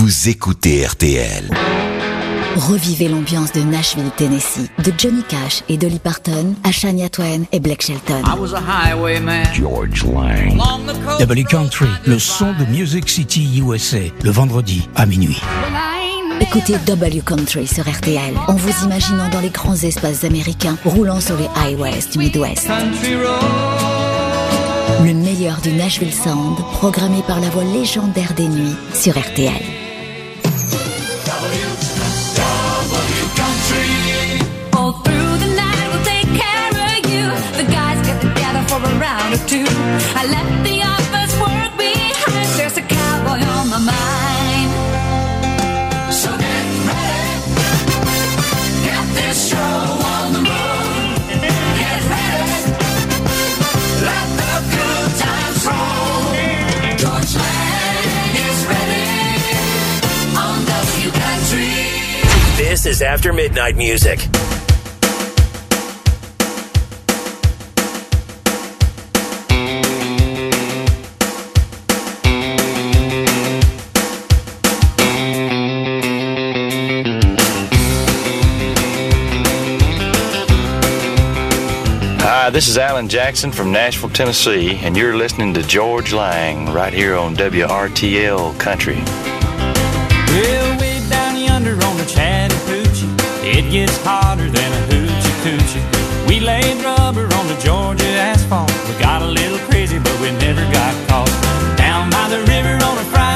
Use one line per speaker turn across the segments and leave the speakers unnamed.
vous écoutez RTL.
Revivez l'ambiance de Nashville, Tennessee, de Johnny Cash et Dolly Parton à Shania Twain et Blake Shelton.
I was a highwayman.
George Lang.
W Country, le son de Music City USA, le vendredi à minuit.
Écoutez W Country sur RTL en vous imaginant dans les grands espaces américains roulant sur les highways du Midwest.
Country road.
Le meilleur du Nashville Sound, programmé par la voix légendaire des nuits sur RTL.
Two. I left the office work behind. There's a cowboy on my mind. So get ready. Get this show on the road. Get ready. Let the good times roll. George Lang is ready on W Country.
This is After Midnight Music.
This is Alan Jackson from Nashville, Tennessee, and you're listening to George Lang right here on WRTL Country.
Well, way down yonder on the Chattahoochee, it gets hotter than a hoochie coochie. We laid rubber on the Georgia asphalt. We got a little crazy, but we never got caught. Down by the river on a Friday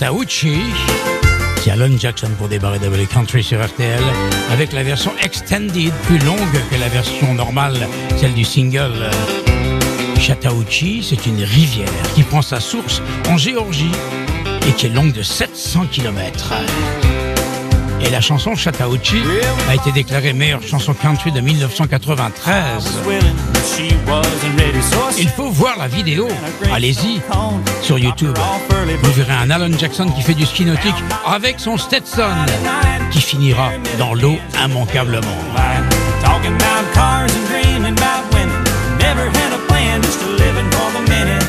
Chattahoochee,
c'est Alan Jackson pour débarrer W Country sur RTL, avec la version extended, plus longue que la version normale, celle du single. Chattahoochee, c'est une rivière qui prend sa source en Géorgie et qui est longue de 700 km. Et la chanson Chattahoochee a été déclarée meilleure chanson country de 1993.
Willing, but she wasn't ready, so I
Il faut voir la vidéo. Allez-y sur YouTube. Vous verrez un Alan Jackson qui fait du ski nautique avec son Stetson qui finira dans l'eau immanquablement.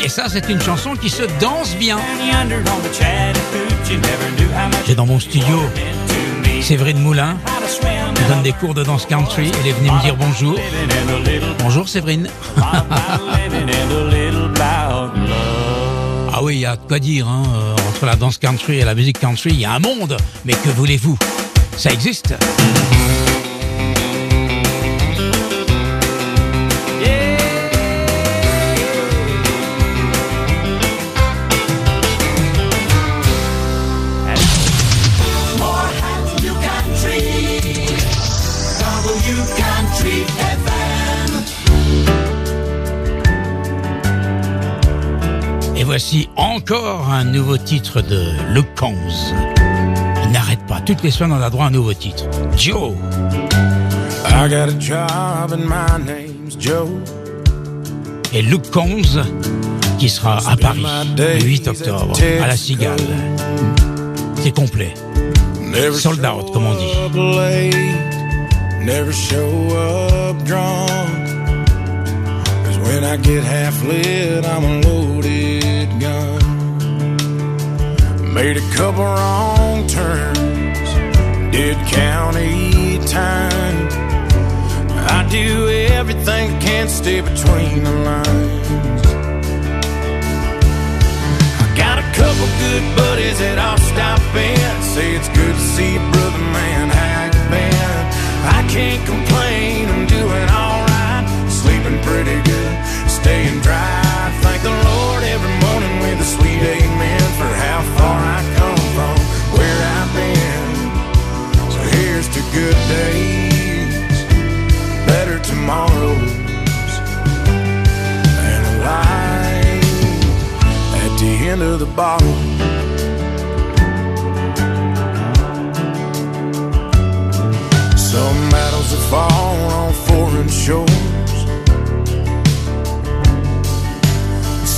Et ça, c'est une chanson qui se danse bien. J'ai dans mon studio Séverine Moulin, qui donne des cours de danse country. Elle est venue me dire bonjour. Bonjour Séverine. Ah oui, il y a de quoi dire. hein, euh, Entre la danse country et la musique country, il y a un monde. Mais que voulez-vous? Ça existe. Voici encore un nouveau titre de Luke Combs. Il n'arrête pas, toutes les semaines on a droit à un nouveau titre. Joe
I got a job and my name's Joe.
et Luke Combs qui sera à Paris le 8 octobre à la Cigale. C'est complet.
Never
Sold out, comme on dit.
never show up drunk. Cause when I get half lit, I'm a loaded gun. Made a couple wrong turns, did county time. I do everything that can stay between the lines. I got a couple good buddies that I'll stop in. Say it's good to see you, brother man. How been? I can't complain. I'm doing alright. Sleeping pretty good. Staying dry. Thank the Lord every a sweet amen for how far I come from, where I've been. So here's to good days, better tomorrows, and a light at the end of the bottle. Some battles have fallen on foreign shores.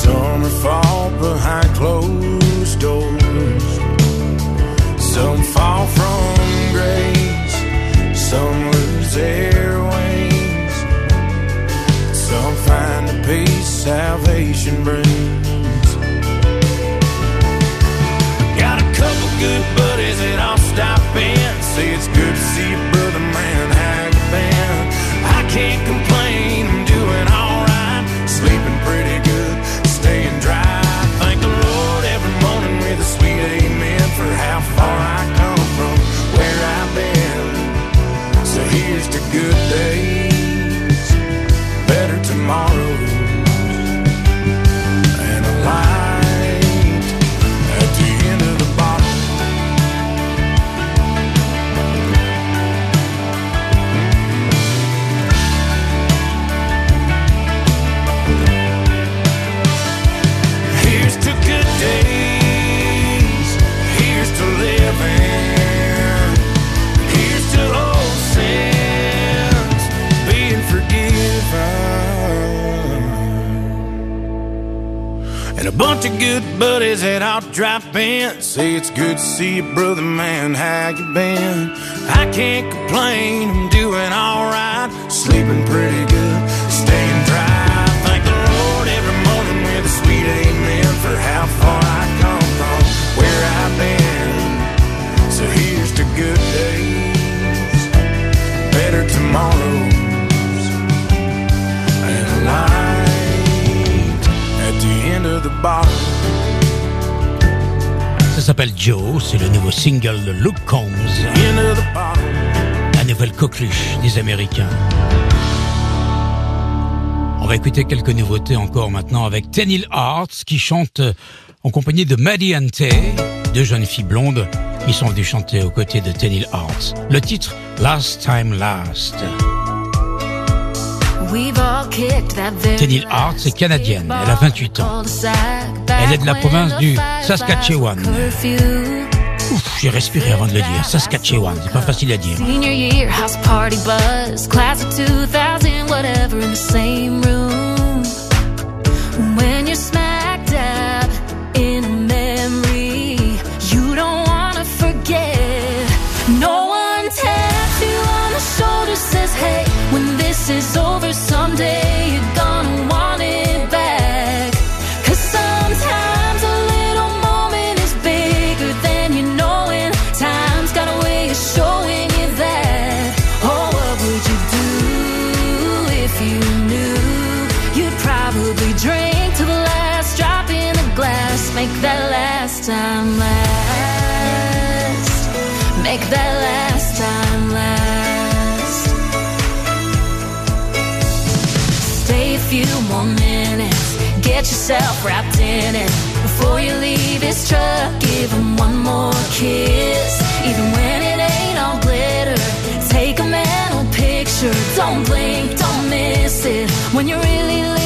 Some fought behind closed doors. Some fall from grace. Some lose their wings. Some find the peace salvation brings. Got a couple good buddies that I'll stop in. Say it's good to see you, brother man. How you been? I can't complain. Say it's good to see you, brother man. How you been? I can't complain. I'm doing alright. Sleeping pretty good.
S'appelle Joe, c'est le nouveau single de Luke Combs, la nouvelle coqueluche des Américains. On va écouter quelques nouveautés encore maintenant avec Tenil Arts qui chante euh, en compagnie de Maddie and Tay, deux jeunes filles blondes qui sont venues chanter aux côtés de Tenil Arts. Le titre Last Time Last.
Tenil Hart est canadienne, elle a 28 ans. Elle est de la province du Saskatchewan.
Ouf, j'ai respiré avant de le dire. Saskatchewan, c'est pas facile à dire.
Senior year, house party buzz, class of 2000, whatever, in the same room. When you're smack dab in a memory, you don't wanna forget. No one taps you on the shoulder, says, hey, when this is over get yourself wrapped in it. Before you leave his truck, give him one more kiss. Even when it ain't all glitter, take a mental picture. Don't blink, don't miss it. When you're really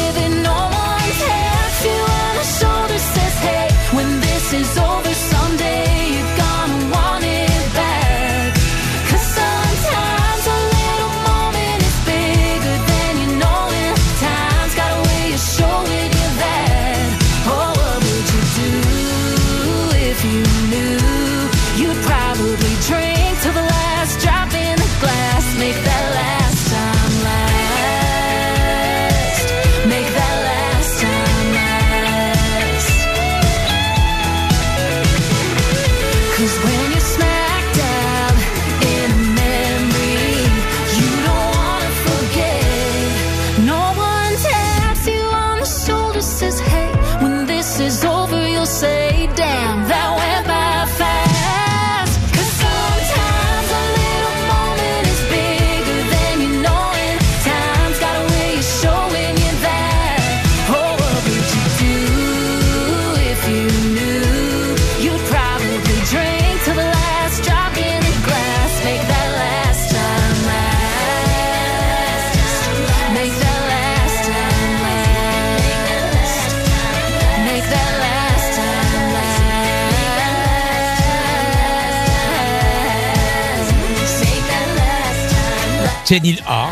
Tenil Arts.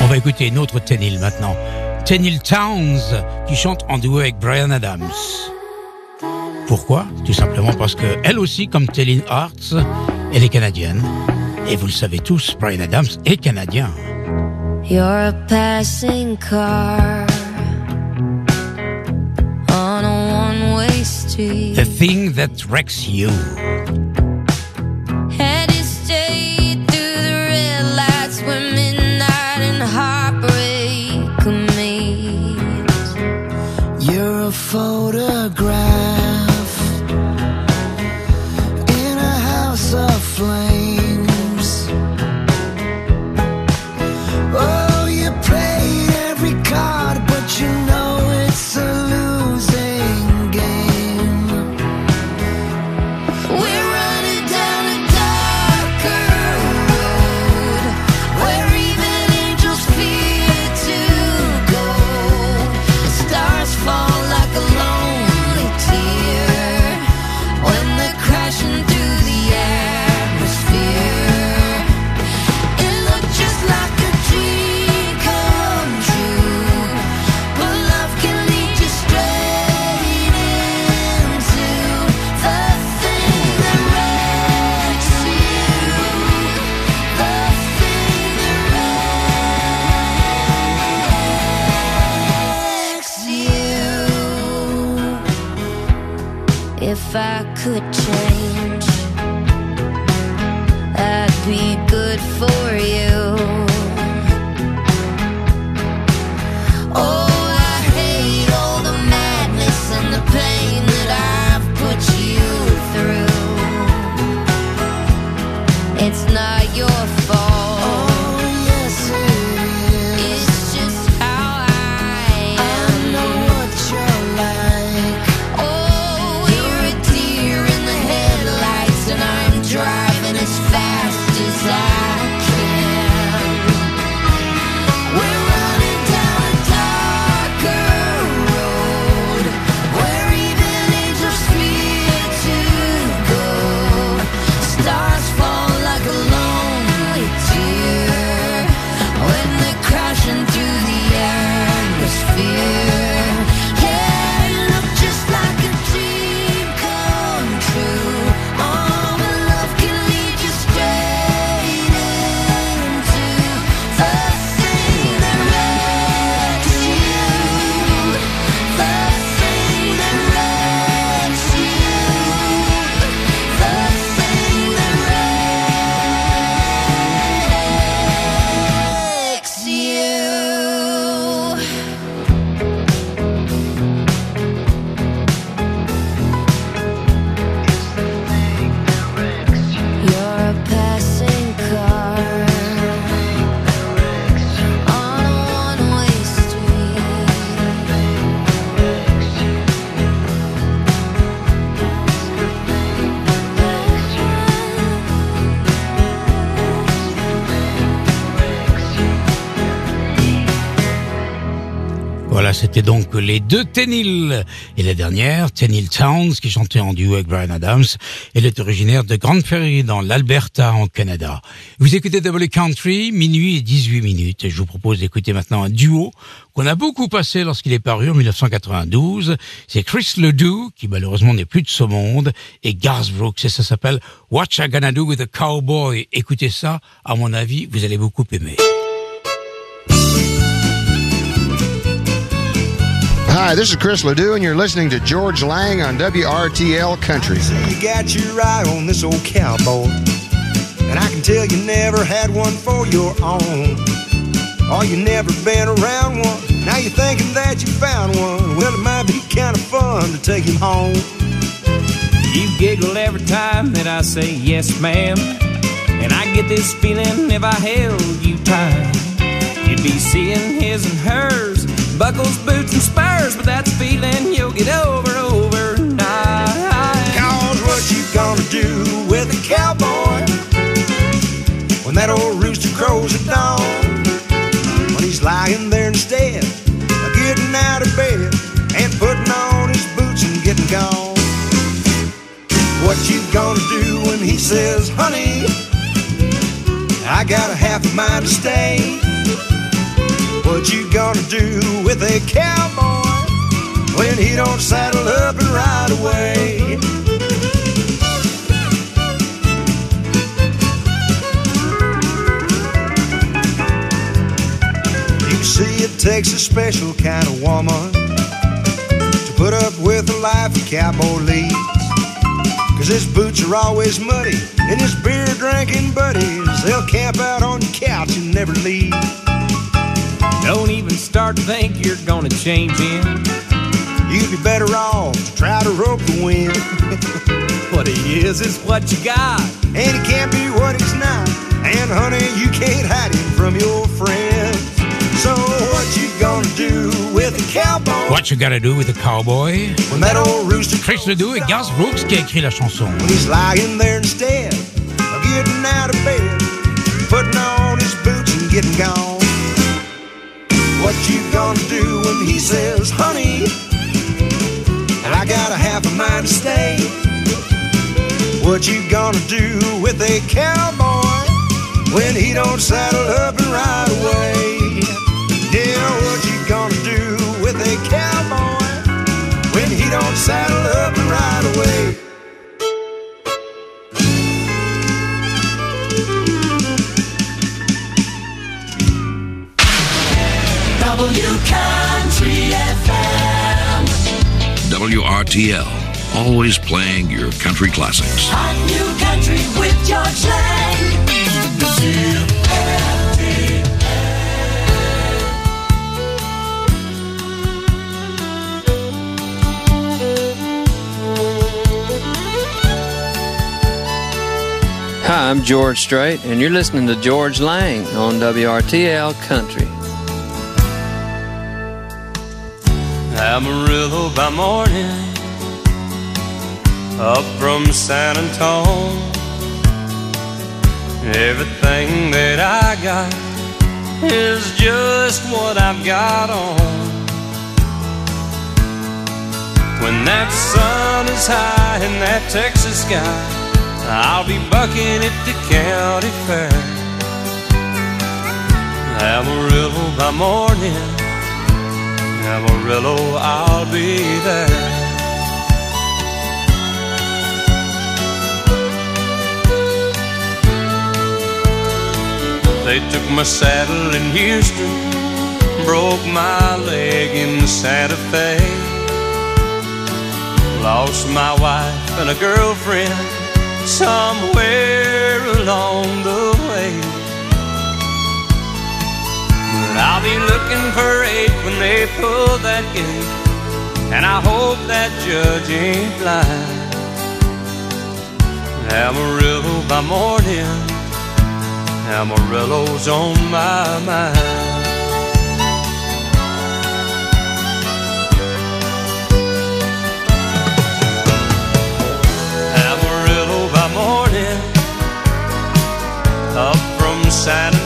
On va écouter une autre Tenil maintenant. Tenil Towns, qui chante en duo avec Brian Adams. Pourquoi? Tout simplement parce que elle aussi, comme Tenil Arts, elle est canadienne. Et vous le savez tous, Brian Adams est canadien.
You're a passing car on a one-way street.
The thing that wrecks you. Les deux Tenil. Et la dernière, Tenil Towns, qui chantait en duo avec Brian Adams. Elle est originaire de Grande Prairie, dans l'Alberta, en Canada. Vous écoutez Double Country, minuit et 18 minutes. Je vous propose d'écouter maintenant un duo qu'on a beaucoup passé lorsqu'il est paru en 1992. C'est Chris Ledoux, qui malheureusement n'est plus de ce monde, et Garth Brooks. Et ça s'appelle What I Gonna Do with a Cowboy. Écoutez ça, à mon avis, vous allez beaucoup aimer.
Hi, this is Chris Ledoux, and you're listening to George Lang on WRTL Country.
You got your eye on this old cowboy. And I can tell you never had one for your own. Or you never been around one. Now you're thinking that you found one. Well, it might be kind of fun to take him home.
You giggle every time that I say yes, ma'am. And I get this feeling if I held you tight. You'd be seeing his and hers, buckles, boots, and spurs. But that's a feeling you'll get over overnight.
Cause what you gonna do with a cowboy when that old rooster crows at dawn? When he's lying there instead of getting out of bed and putting on his boots and getting gone. What you gonna do when he says, honey, I got a half a mind to stay. What you gonna do with a cowboy when he don't saddle up and ride away? You see, it takes a special kind of woman to put up with a life a cowboy leads. Cause his boots are always muddy, and his beer drinking buddies, they'll camp out on your couch and never leave.
Don't even start to think you're gonna change him.
You'd be better off to try to rope the wind.
What he is is what you got.
And he can't be what he's not. And honey, you can't hide him from your friends. So what you gonna do with a cowboy?
What You Gotta Do with a Cowboy.
When that old rooster
Chris Ledoux et Garth Brooks qui a écrit la chanson.
when he's lying there instead of getting out of bed, putting on his boots and getting gone. Gonna do when he says, honey, and I got a half a mind to stay? What you gonna do with a cowboy when he don't saddle up and ride away? Yeah, what you gonna do with a cowboy when he don't saddle
WRTL, always playing your country classics.
Hot new country with George Lang.
Hi, I'm George Strait, and you're listening to George Lang on WRTL Country.
Amarillo by morning, up from San Antone. Everything that I got is just what I've got on. When that sun is high in that Texas sky, I'll be bucking at the county fair. Amarillo by morning. Amarillo, I'll be there. They took my saddle in Houston, broke my leg in Santa Fe. Lost my wife and a girlfriend somewhere along the I'll be looking for eight when they pull that gate. And I hope that judge ain't blind. Amarillo by morning, Amarillo's on my mind. Amarillo by morning, up from San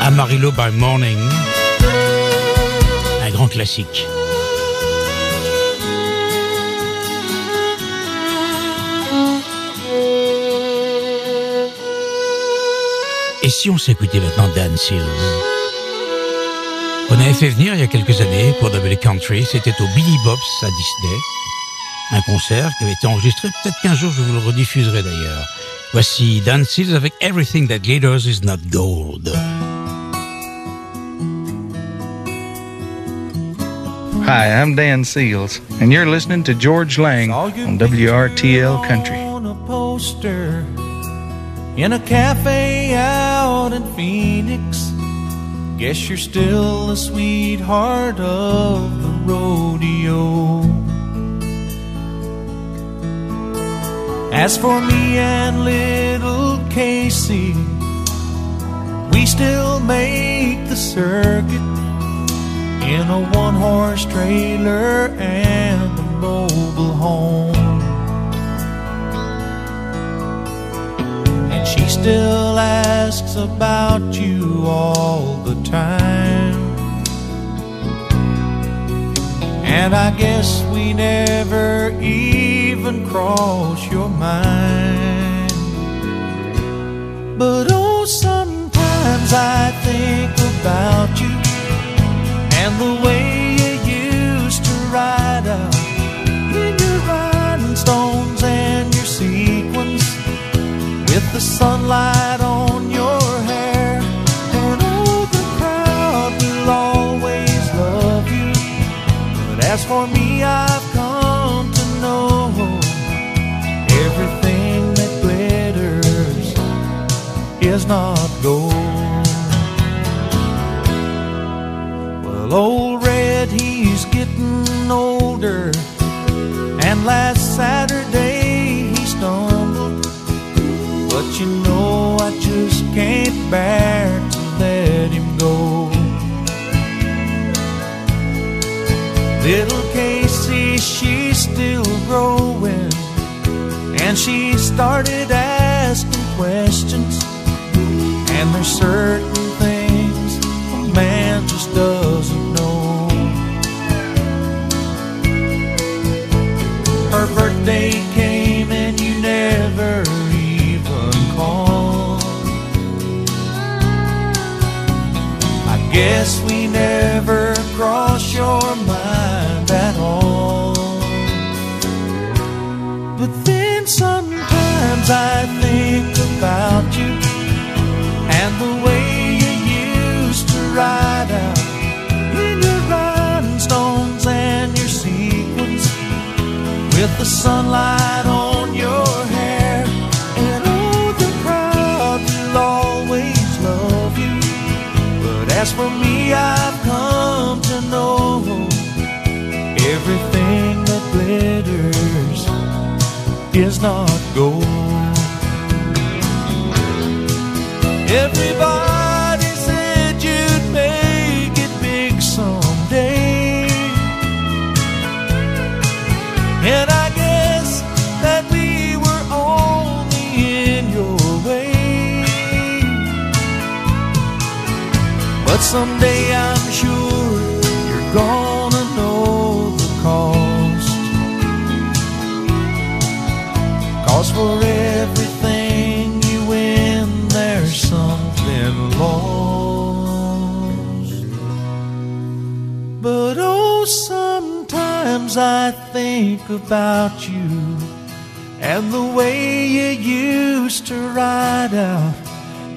Amarillo by Morning.
Un grand classique. Et si on s'écoutait maintenant Dan Seals? On avait fait venir il y a quelques années pour W Country, c'était au Billy Bob's à Disney. Un concert qui avait été enregistré, peut-être qu'un jour je vous le rediffuserai d'ailleurs. Voici Dan Seals avec Everything That Glitters Is Not Gold.
Hi, I'm Dan Seals, and you're listening to George Lang on WRTL Country.
on a poster in a cafe out in Phoenix. Guess you're still the sweetheart of the rodeo. As for me and little Casey, we still make the circuit in a one horse trailer and a mobile home. And she still asks about you all the time. And I guess we never even cross your mind. But oh, sometimes I think about you and the way you used to ride out in your rhinestones and your sequins with the sunlight is not gold. Well, old Red, he's getting older. And last Saturday he stumbled. But you know, I just can't bear to let him go. Little Casey, she's still growing. And she started asking questions. And there's certain things a man just doesn't know. Her birthday came and you never even called. I guess we never crossed your mind at all. But then sometimes I the sunlight on your hair. And oh, the crowd will always love you. But as for me, I've come to know everything that glitters is not gold. Everybody someday I'm sure you're gonna know the cost. Cause for everything you win, there's something lost. But oh, sometimes I think about you and the way you used to ride out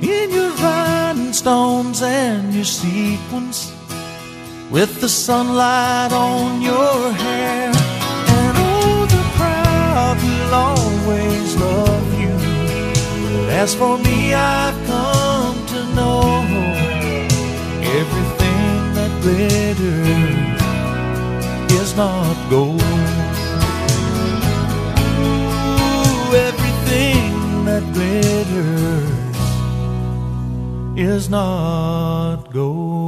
in your rhinestones and your sequins with the sunlight on your hair. And oh, the crowd will always love you. But as for me, I've come to know everything that glitters is not gold. Is not gold.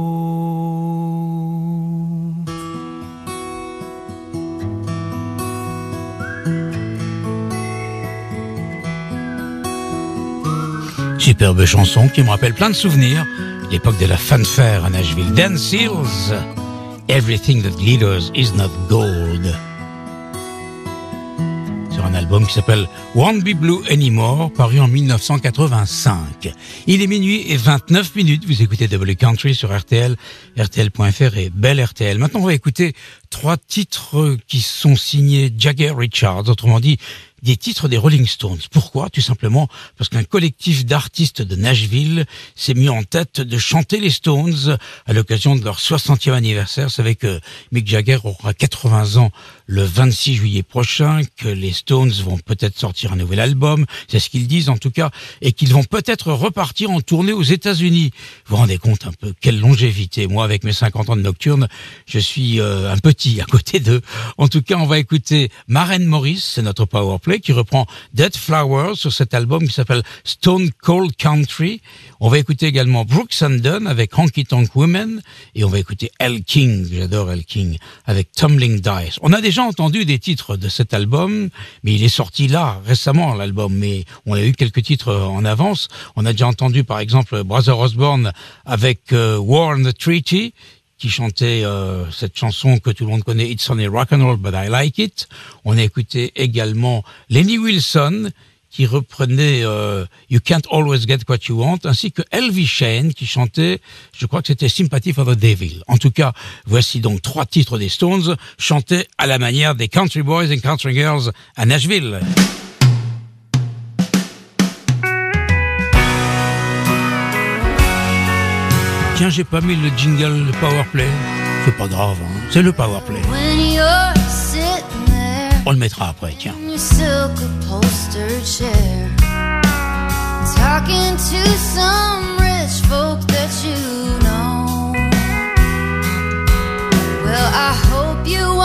Superbe chanson qui me rappelle plein de souvenirs. L'époque de la fanfare à Nashville. Dan Seals, Everything That Glitters Is Not Gold. Un album qui s'appelle Won't Be Blue Anymore, paru en 1985. Il est minuit et 29 minutes. Vous écoutez W Country sur RTL, RTL.fr et Belle RTL. Maintenant, on va écouter trois titres qui sont signés Jagger Richards, autrement dit des titres des Rolling Stones. Pourquoi? Tout simplement parce qu'un collectif d'artistes de Nashville s'est mis en tête de chanter les Stones à l'occasion de leur 60e anniversaire. Vous savez que Mick Jagger aura 80 ans le 26 juillet prochain que les Stones vont peut-être sortir un nouvel album, c'est ce qu'ils disent en tout cas, et qu'ils vont peut-être repartir en tournée aux États-Unis. Vous vous rendez compte un peu quelle longévité. Moi, avec mes 50 ans de nocturne, je suis euh, un petit à côté d'eux. En tout cas, on va écouter Maren Morris, c'est notre powerplay, qui reprend Dead Flowers sur cet album qui s'appelle Stone Cold Country. On va écouter également Brooks and Dunn avec Honky Tonk Women et on va écouter El King, j'adore El King, avec Tumbling Dice. On a déjà entendu des titres de cet album, mais il est sorti là, récemment, l'album, mais on a eu quelques titres en avance. On a déjà entendu, par exemple, Brother Osborne avec euh, War on the Treaty, qui chantait euh, cette chanson que tout le monde connaît, It's only rock and roll, but I like it. On a écouté également Lenny Wilson, qui reprenait euh, You Can't Always Get What You Want, ainsi que Elvis Shane qui chantait, je crois que c'était Sympathy for the Devil. En tout cas, voici donc trois titres des Stones chantés à la manière des Country Boys and Country Girls à Nashville. Tiens, j'ai pas mis le jingle, le powerplay. C'est pas grave, hein. c'est le powerplay. On le mettra après, tiens.
talking to some rich folk that you know. Well, I hope you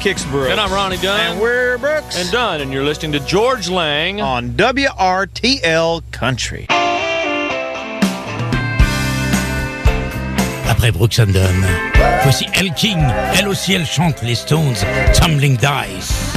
Kix Brooks.
And I'm Ronnie Dunn.
And we're Brooks.
And Dunn, and you're listening to George Lang
on WRTL Country.
Après Brooks and Dunn, voici Elle King. Elle aussi, elle chante les Stones, Tumbling Dice.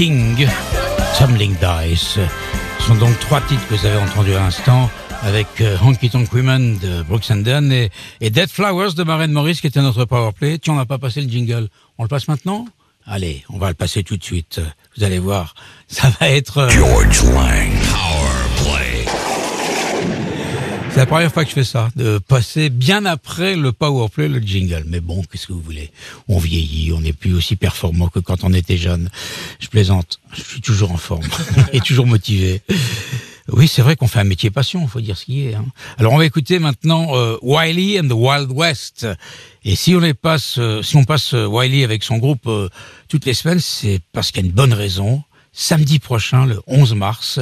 King, Tumbling Dice. Ce sont donc trois titres que vous avez entendus à l'instant avec euh, Honky Tonk Women de Brooks and Dunn et, Dead Flowers de Maren Morris qui était notre powerplay. Tu on n'a pas passé le jingle. On le passe maintenant? Allez, on va le passer tout de suite. Vous allez voir, ça va être... euh,
George Lang
C'est la première fois que je fais ça, de passer bien après le powerplay, le jingle. Mais bon, qu'est-ce que vous voulez? On vieillit, on n'est plus aussi performant que quand on était jeune. Je plaisante, je suis toujours en forme et toujours motivé. Oui, c'est vrai qu'on fait un métier passion, faut dire ce qui est. hein. Alors on va écouter maintenant euh, Wiley and the Wild West. Et si on les passe, euh, si on passe euh, Wiley avec son groupe euh, toutes les semaines, c'est parce qu'il y a une bonne raison. Samedi prochain, le 11 mars,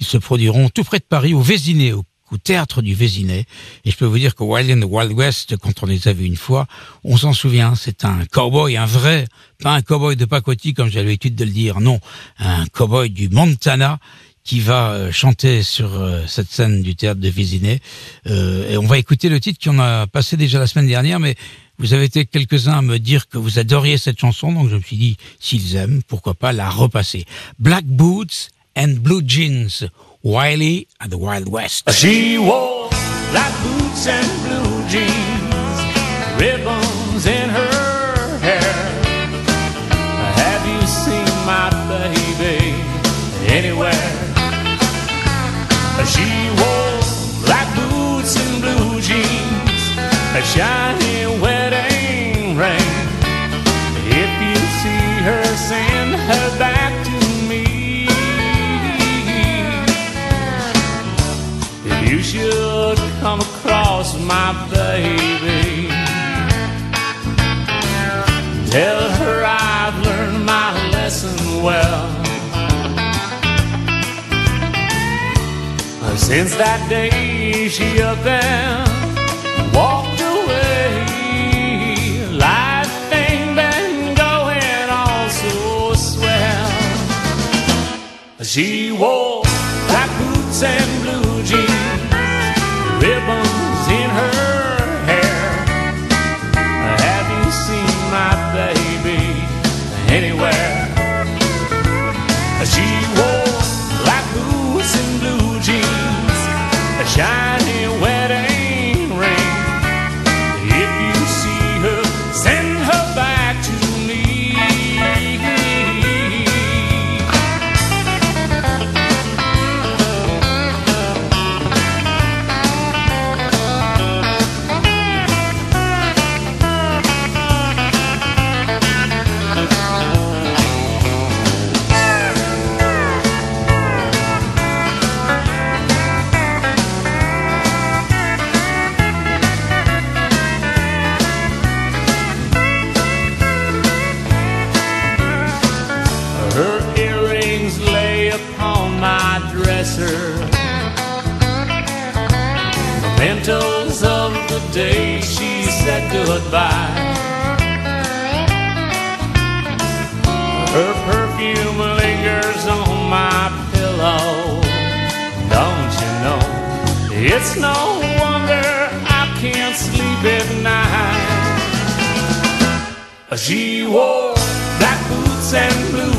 ils se produiront tout près de Paris, au Vésiné, au, au théâtre du Vésiné. Et je peux vous dire que Wiley and the Wild West, quand on les a vus une fois, on s'en souvient. C'est un cowboy, un vrai, pas un cowboy de pacotille comme j'ai l'habitude de le dire. Non, un cowboy du Montana qui va euh, chanter sur euh, cette scène du théâtre de Vésiné. Euh, et on va écouter le titre qu'on a passé déjà la semaine dernière, mais vous avez été quelques-uns à me dire que vous adoriez cette chanson, donc je me suis dit, s'ils aiment, pourquoi pas la repasser. Black Boots and Blue Jeans, Wylie and the Wild West.
She wore black boots and blue jeans, ribbons in her hair. Have you seen my baby anywhere? She wore black boots and blue jeans, a shiny wedding ring. If you see her, send my baby, tell her I've learned my lesson well. Since that day, she up and walked away. Life ain't been going all so swell. She wore black boots and said goodbye. Her perfume lingers on my pillow. Don't you know? It's no wonder I can't sleep at night. She wore black boots and blue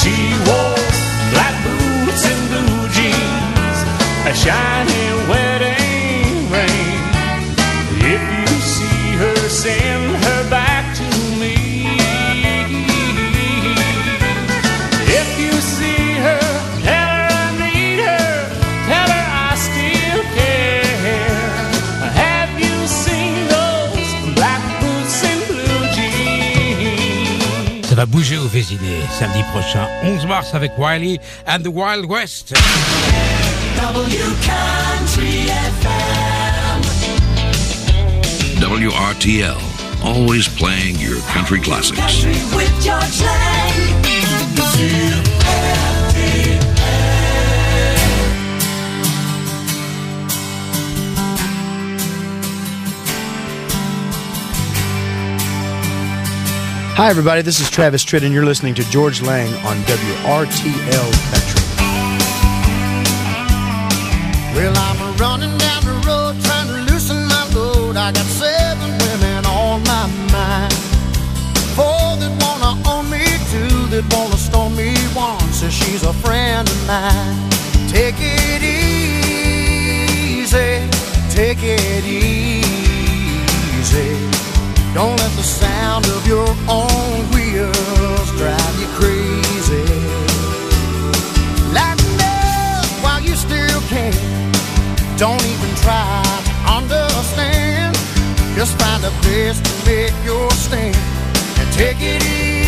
She wore black boots and blue jeans, a shiny
bouger au Vésiné samedi prochain, 11 mars avec Wiley and the Wild West.
W Country FM.
WRTL, always playing your country classics.
Country with George Lang.
Hi, everybody. This is Travis Tritt, and you're listening to George Lang on WRTL Country.
Well, I'm running down the road trying to loosen my load. I got seven women on my mind. Four that wanna own me, two that wanna stone me, one says she's a friend of mine. Take it easy, take it easy. Don't let the sound of your own wheels drive you crazy. Lighten up while you still can. Don't even try to understand. Just find a place to make your stand and take it easy.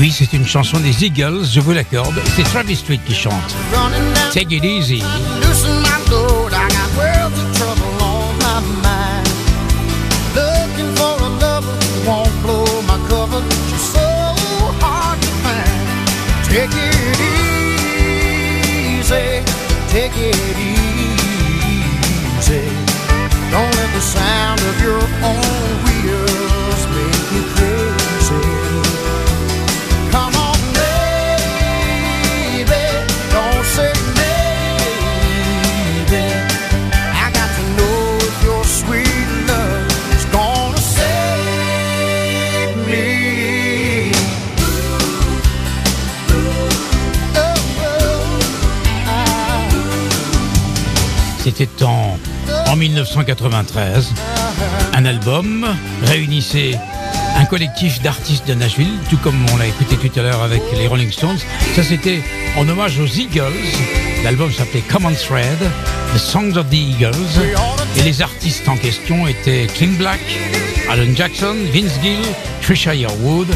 Oui, c'est une chanson des Eagles, je vous l'accorde. C'est Travis Street qui chante. Take it easy.
Take it easy, take it easy. Don't let the sound of your own wheels make you crazy.
C'était en, en 1993. Un album réunissait un collectif d'artistes de Nashville, tout comme on l'a écouté tout à l'heure avec les Rolling Stones. Ça, c'était en hommage aux Eagles. L'album s'appelait Common Thread, The Songs of the Eagles. Et les artistes en question étaient Clint Black, Alan Jackson, Vince Gill, Trisha Yearwood,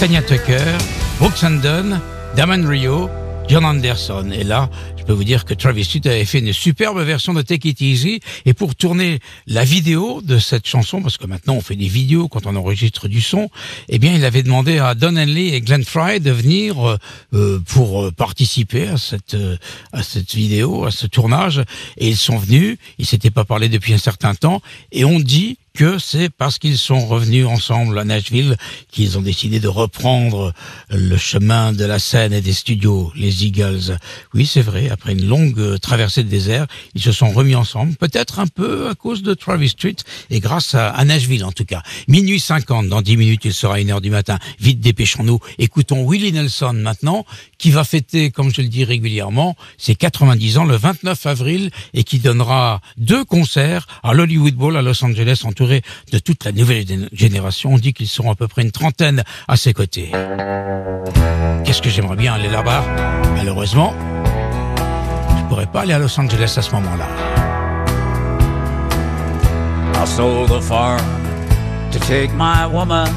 Tanya Tucker, Brooks Dunn, Damon Rio, John Anderson. Et là, je peux vous dire que Travis Street avait fait une superbe version de Take It Easy. Et pour tourner la vidéo de cette chanson, parce que maintenant on fait des vidéos quand on enregistre du son, eh bien, il avait demandé à Don Henley et Glenn Fry de venir euh, euh, pour euh, participer à cette euh, à cette vidéo, à ce tournage. Et ils sont venus. Ils s'étaient pas parlé depuis un certain temps. Et on dit que c'est parce qu'ils sont revenus ensemble à Nashville qu'ils ont décidé de reprendre le chemin de la scène et des studios, les Eagles. Oui, c'est vrai, après une longue traversée de désert, ils se sont remis ensemble, peut-être un peu à cause de Travis Street et grâce à, Nashville en tout cas. Minuit 50, dans 10 minutes, il sera une heure du matin. Vite, dépêchons-nous. Écoutons Willie Nelson maintenant, qui va fêter, comme je le dis régulièrement, ses 90 ans le 29 avril et qui donnera deux concerts à l'Hollywood Bowl à Los Angeles entouré de toute la nouvelle gén- génération. On dit qu'ils seront à peu près une trentaine à ses côtés. Qu'est-ce que j'aimerais bien aller là-bas? Malheureusement, je pourrais pas aller à Los Angeles à ce moment-là.
I sold the farm to take my woman.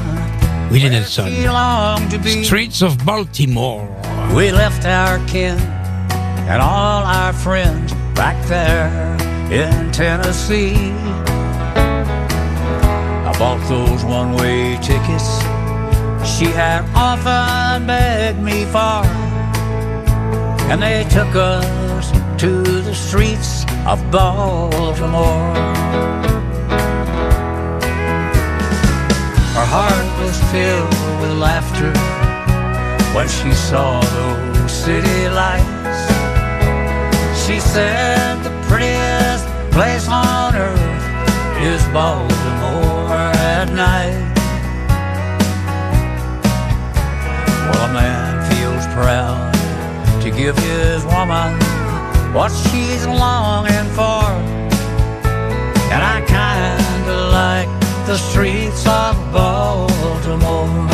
Willie Nelson.
She longed to be.
Streets of Baltimore.
We left our kin and all our friends back there in Tennessee. Bought those one way tickets she had often begged me for, and they took us to the streets of Baltimore. Her heart was filled with laughter when she saw those city lights. She said the prettiest place on earth is Baltimore at night.
Well, a man feels proud to give his woman what she's longing for. And I kinda like the streets of Baltimore.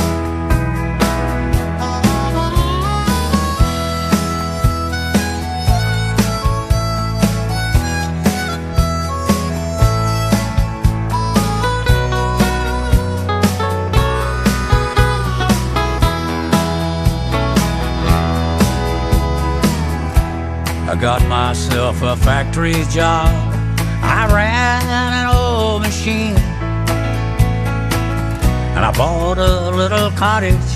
A factory job. I ran an old machine. And I bought a little cottage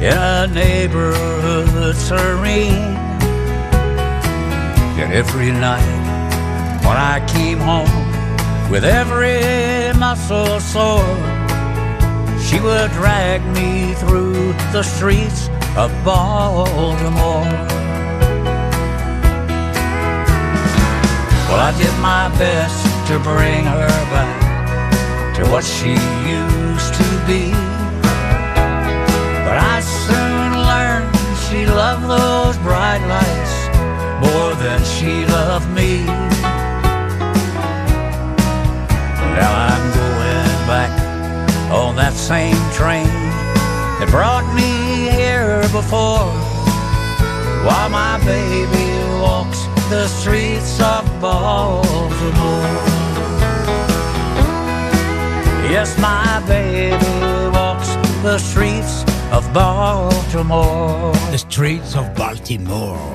in a neighborhood serene. And every night when I came home with every muscle sore, she would drag me through the streets of Baltimore. Well, I did my best to bring her back to what she used to be. But I soon learned she loved those bright lights more than she loved me. Now I'm going back on that same train that brought me here before while my baby walks the streets of Baltimore. Yes, my baby walks the streets of Baltimore.
The Streets of Baltimore.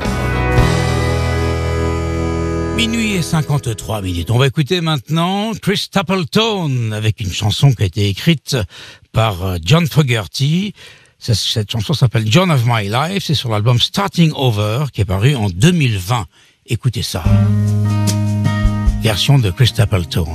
Minuit et 53 minutes. On va écouter maintenant Chris Stapleton avec une chanson qui a été écrite par euh, John Fogerty. Cette chanson s'appelle John of My Life. C'est sur l'album Starting Over qui est paru en 2020. Écoutez ça. Version de Chris Stapleton.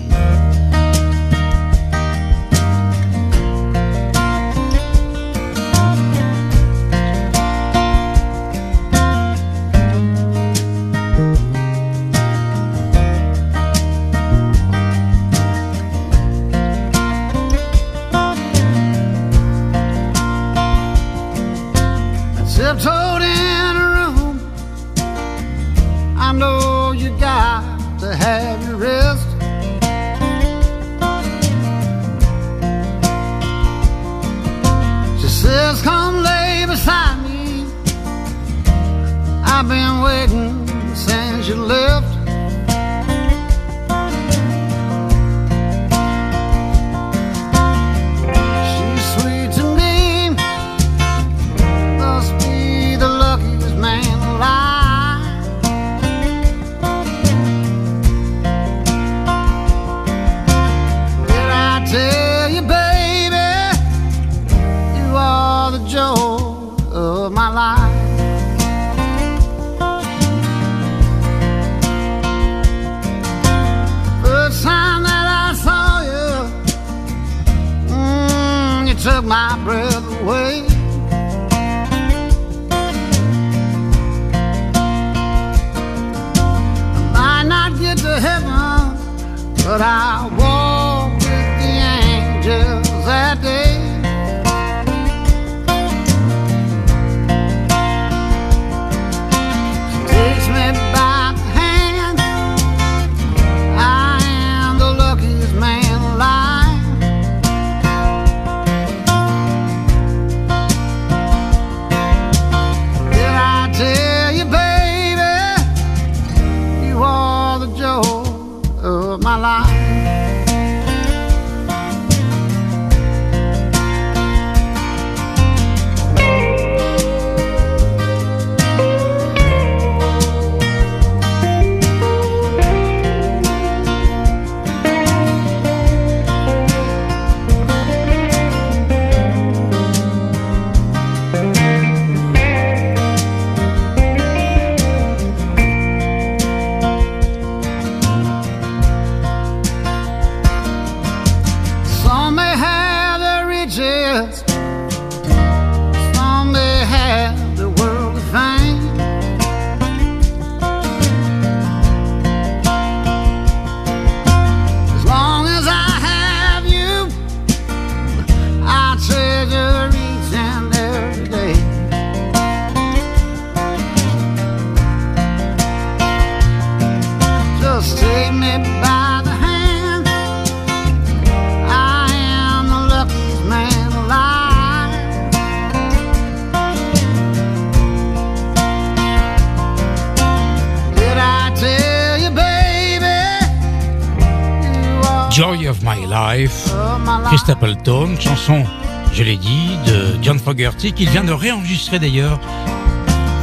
Je l'ai dit, de John Fogerty, qu'il vient de réenregistrer d'ailleurs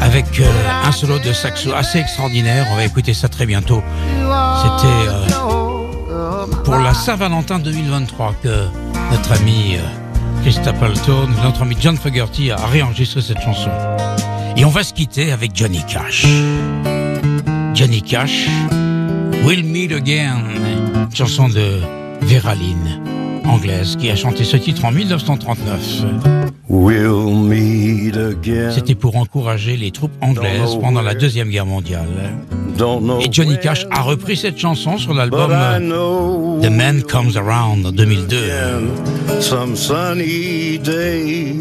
avec euh, un solo de saxo assez extraordinaire. On va écouter ça très bientôt. C'était euh, pour la Saint-Valentin 2023 que notre ami euh, Chris Stapleton, notre ami John Fogerty a réenregistré cette chanson. Et on va se quitter avec Johnny Cash. Johnny Cash, We'll Meet Again, chanson de Vera Lynn, anglaise, qui a chanté ce titre en 1939.
We'll meet again.
C'était pour encourager les troupes anglaises pendant la Deuxième Guerre mondiale. Et Johnny Cash a repris cette chanson sur l'album euh, The Man Comes Around en 2002.
Some sunny day.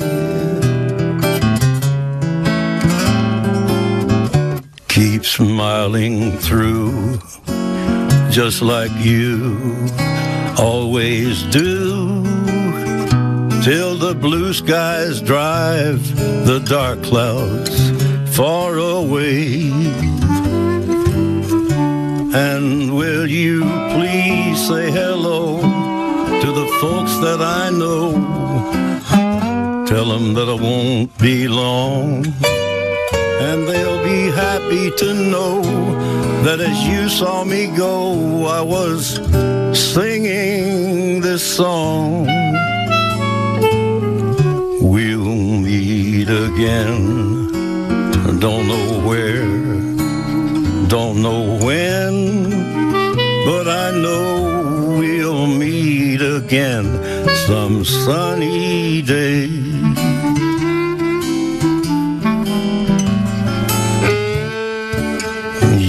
Keep smiling through, just like you always do. Till the blue skies drive the dark clouds far away. And will you please say hello to the folks that I know? Tell them that I won't be long. Be happy to know that as you saw me go, I was singing this song. We'll meet again. Don't know where, don't know when, but I know we'll meet again some sunny day.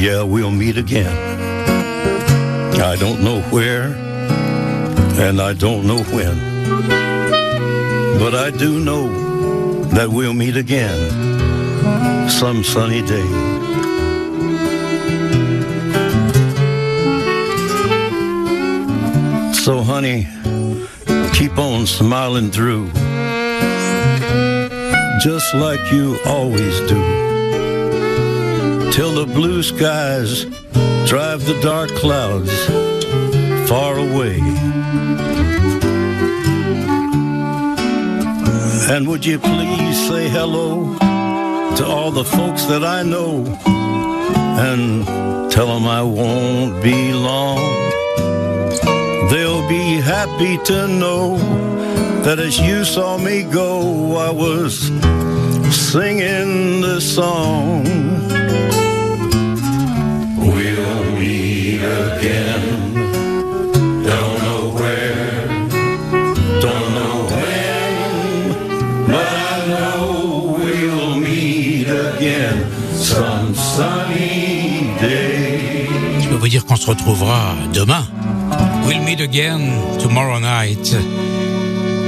Yeah, we'll meet again. I don't know where, and I don't know when. But I do know that we'll meet again some sunny day. So, honey, keep on smiling through, just like you always do, till the blue skies drive the dark clouds far away. And would you please say hello to all the folks that I know and tell them I won't be long. They'll be happy to know that as you saw me go, I was singing this song. Again. Don't know where, don't know when, but I know we'll meet again some sunny day.
Je peux vous dire qu'on se retrouvera demain. We'll meet again tomorrow night.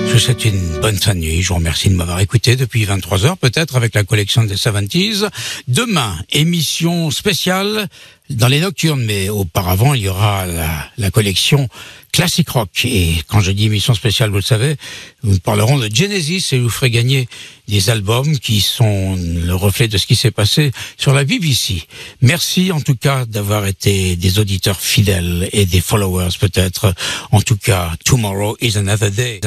Je vous souhaite une bonne fin de nuit. Je vous remercie de m'avoir écouté depuis 23 heures, peut-être avec la collection des 70s. Demain, émission spéciale dans les nocturnes, mais auparavant, il y aura la, la collection Classic Rock. Et quand je dis émission spéciale, vous le savez, nous parlerons de Genesis et vous ferai gagner des albums qui sont le reflet de ce qui s'est passé sur la BBC. Merci en tout cas d'avoir été des auditeurs fidèles et des followers peut-être. En tout cas, tomorrow is another day.